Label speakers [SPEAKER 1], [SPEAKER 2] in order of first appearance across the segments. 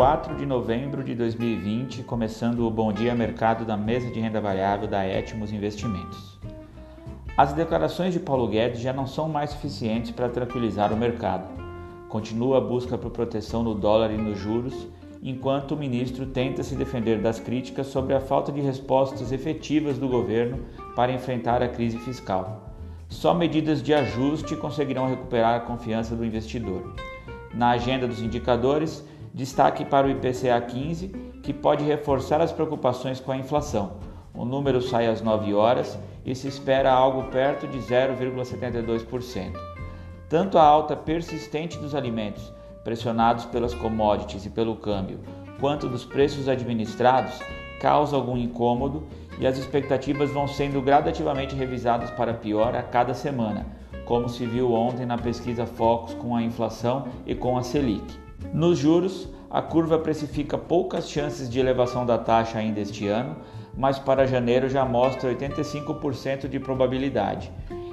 [SPEAKER 1] 4 de novembro de 2020, começando o Bom Dia Mercado da mesa de renda variável da Etmos Investimentos. As declarações de Paulo Guedes já não são mais suficientes para tranquilizar o mercado. Continua a busca por proteção no dólar e nos juros, enquanto o ministro tenta se defender das críticas sobre a falta de respostas efetivas do governo para enfrentar a crise fiscal. Só medidas de ajuste conseguirão recuperar a confiança do investidor. Na agenda dos indicadores, destaque para o IPCA 15, que pode reforçar as preocupações com a inflação. O número sai às 9 horas e se espera algo perto de 0,72%. Tanto a alta persistente dos alimentos, pressionados pelas commodities e pelo câmbio, quanto dos preços administrados, causa algum incômodo e as expectativas vão sendo gradativamente revisadas para pior a cada semana, como se viu ontem na pesquisa Focus com a inflação e com a Selic. Nos juros, a curva precifica poucas chances de elevação da taxa ainda este ano, mas para janeiro já mostra 85% de probabilidade.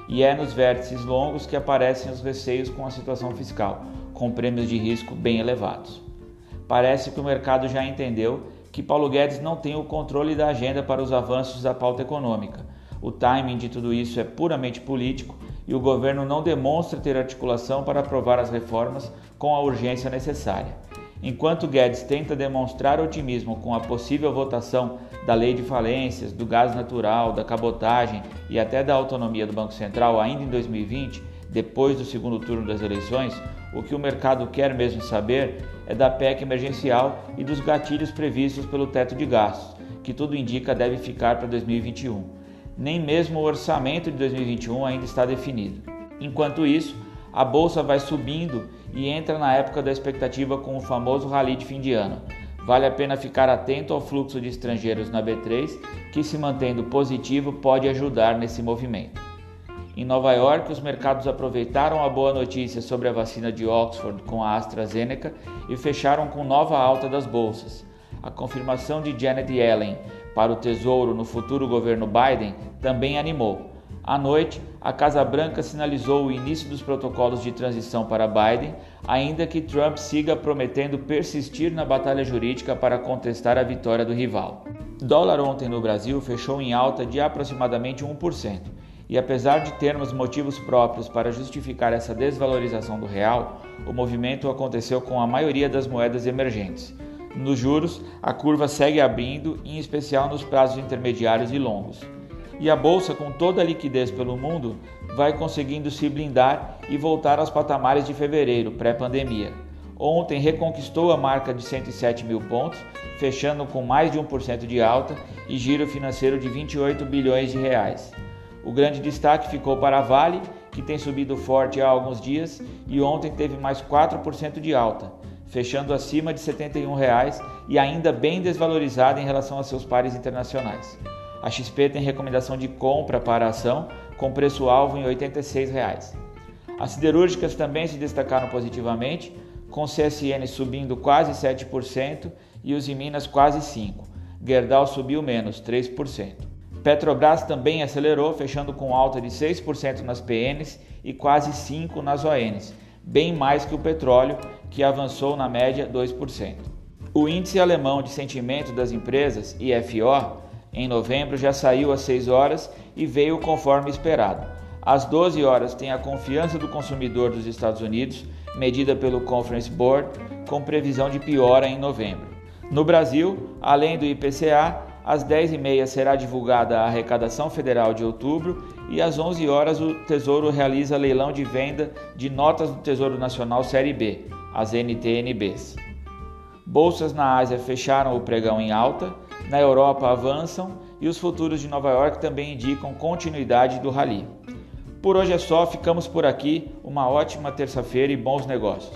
[SPEAKER 1] E é nos vértices longos que aparecem os receios com a situação fiscal, com prêmios de risco bem elevados. Parece que o mercado já entendeu que Paulo Guedes não tem o controle da agenda para os avanços da pauta econômica. O timing de tudo isso é puramente político e o governo não demonstra ter articulação para aprovar as reformas com a urgência necessária. Enquanto Guedes tenta demonstrar otimismo com a possível votação da lei de falências, do gás natural, da cabotagem e até da autonomia do Banco Central ainda em 2020, depois do segundo turno das eleições, o que o mercado quer mesmo saber é da PEC emergencial e dos gatilhos previstos pelo teto de gastos, que tudo indica deve ficar para 2021. Nem mesmo o orçamento de 2021 ainda está definido. Enquanto isso, a bolsa vai subindo e entra na época da expectativa com o famoso rally de fim de ano. Vale a pena ficar atento ao fluxo de estrangeiros na B3, que se mantendo positivo pode ajudar nesse movimento. Em Nova York, os mercados aproveitaram a boa notícia sobre a vacina de Oxford com a AstraZeneca e fecharam com nova alta das bolsas. A confirmação de Janet Yellen para o Tesouro no futuro governo Biden também animou. À noite, a Casa Branca sinalizou o início dos protocolos de transição para Biden, ainda que Trump siga prometendo persistir na batalha jurídica para contestar a vitória do rival. Dólar ontem no Brasil fechou em alta de aproximadamente 1%. E apesar de termos motivos próprios para justificar essa desvalorização do real, o movimento aconteceu com a maioria das moedas emergentes. Nos juros, a curva segue abrindo, em especial nos prazos intermediários e longos. E a bolsa, com toda a liquidez pelo mundo, vai conseguindo se blindar e voltar aos patamares de fevereiro, pré-pandemia. Ontem reconquistou a marca de 107 mil pontos, fechando com mais de 1% de alta e giro financeiro de 28 bilhões de reais. O grande destaque ficou para a Vale, que tem subido forte há alguns dias e ontem teve mais 4% de alta, fechando acima de 71 reais e ainda bem desvalorizada em relação a seus pares internacionais. A XP tem recomendação de compra para a ação com preço-alvo em 86 reais. As siderúrgicas também se destacaram positivamente, com CSN subindo quase 7% e os Minas quase 5%. Gerdau subiu menos 3%. Petrobras também acelerou, fechando com alta de 6% nas PNs e quase 5% nas ONs, bem mais que o petróleo, que avançou na média 2%. O índice alemão de sentimento das empresas, IFO, em novembro já saiu às 6 horas e veio conforme esperado. Às 12 horas tem a confiança do consumidor dos Estados Unidos, medida pelo Conference Board, com previsão de piora em novembro. No Brasil, além do IPCA, às 10h30 será divulgada a arrecadação federal de outubro e às 11 horas o Tesouro realiza leilão de venda de notas do Tesouro Nacional Série B, as NTNBs. Bolsas na Ásia fecharam o pregão em alta, na Europa avançam e os futuros de Nova York também indicam continuidade do rally. Por hoje é só, ficamos por aqui. Uma ótima terça-feira e bons negócios.